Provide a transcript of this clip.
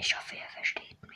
Ich hoffe, ihr versteht